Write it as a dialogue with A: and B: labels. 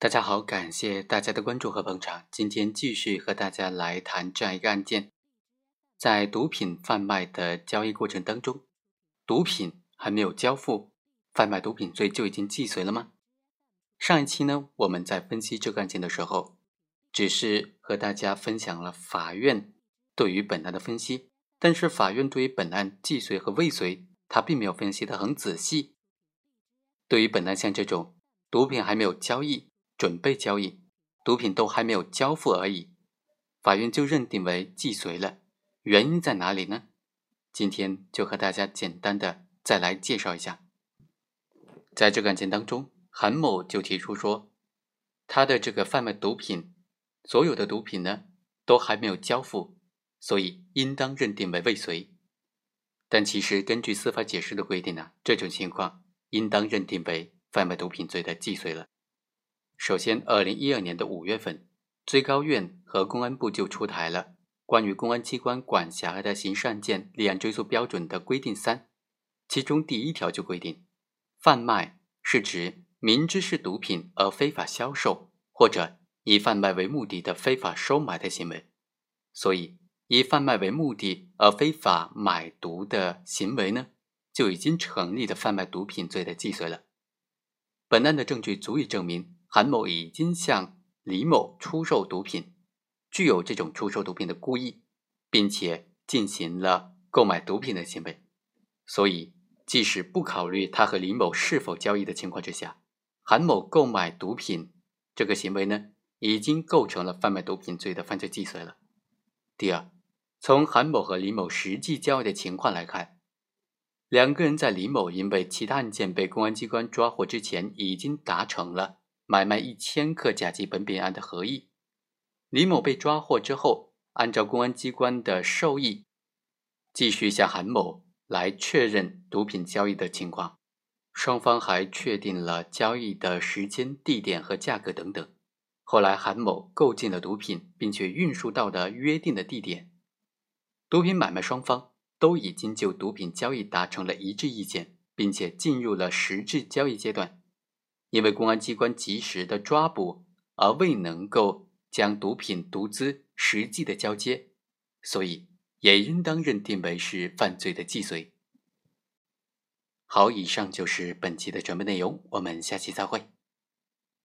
A: 大家好，感谢大家的关注和捧场。今天继续和大家来谈这样一个案件：在毒品贩卖的交易过程当中，毒品还没有交付，贩卖毒品罪就已经既遂了吗？上一期呢，我们在分析这个案件的时候，只是和大家分享了法院对于本案的分析，但是法院对于本案既遂和未遂，他并没有分析的很仔细。对于本案像这种毒品还没有交易，准备交易，毒品都还没有交付而已，法院就认定为既遂了。原因在哪里呢？今天就和大家简单的再来介绍一下。在这个案件当中，韩某就提出说，他的这个贩卖毒品，所有的毒品呢都还没有交付，所以应当认定为未遂。但其实根据司法解释的规定呢，这种情况应当认定为贩卖毒品罪的既遂了。首先，二零一二年的五月份，最高院和公安部就出台了关于公安机关管辖的刑事案件立案追诉标准的规定三，其中第一条就规定，贩卖是指明知是毒品而非法销售，或者以贩卖为目的的非法收买的行为。所以，以贩卖为目的而非法买毒的行为呢，就已经成立了贩卖毒品罪的既遂了。本案的证据足以证明。韩某已经向李某出售毒品，具有这种出售毒品的故意，并且进行了购买毒品的行为，所以即使不考虑他和李某是否交易的情况之下，韩某购买毒品这个行为呢，已经构成了贩卖毒品罪的犯罪既遂了。第二，从韩某和李某实际交易的情况来看。两个人在李某因为其他案件被公安机关抓获之前，已经达成了。买卖一千克甲基苯丙胺的合意，李某被抓获之后，按照公安机关的授意，继续向韩某来确认毒品交易的情况。双方还确定了交易的时间、地点和价格等等。后来，韩某购进了毒品，并且运输到了约定的地点。毒品买卖双方都已经就毒品交易达成了一致意见，并且进入了实质交易阶段。因为公安机关及时的抓捕，而未能够将毒品毒资实际的交接，所以也应当认定为是犯罪的既遂。好，以上就是本期的全部内容，我们下期再会。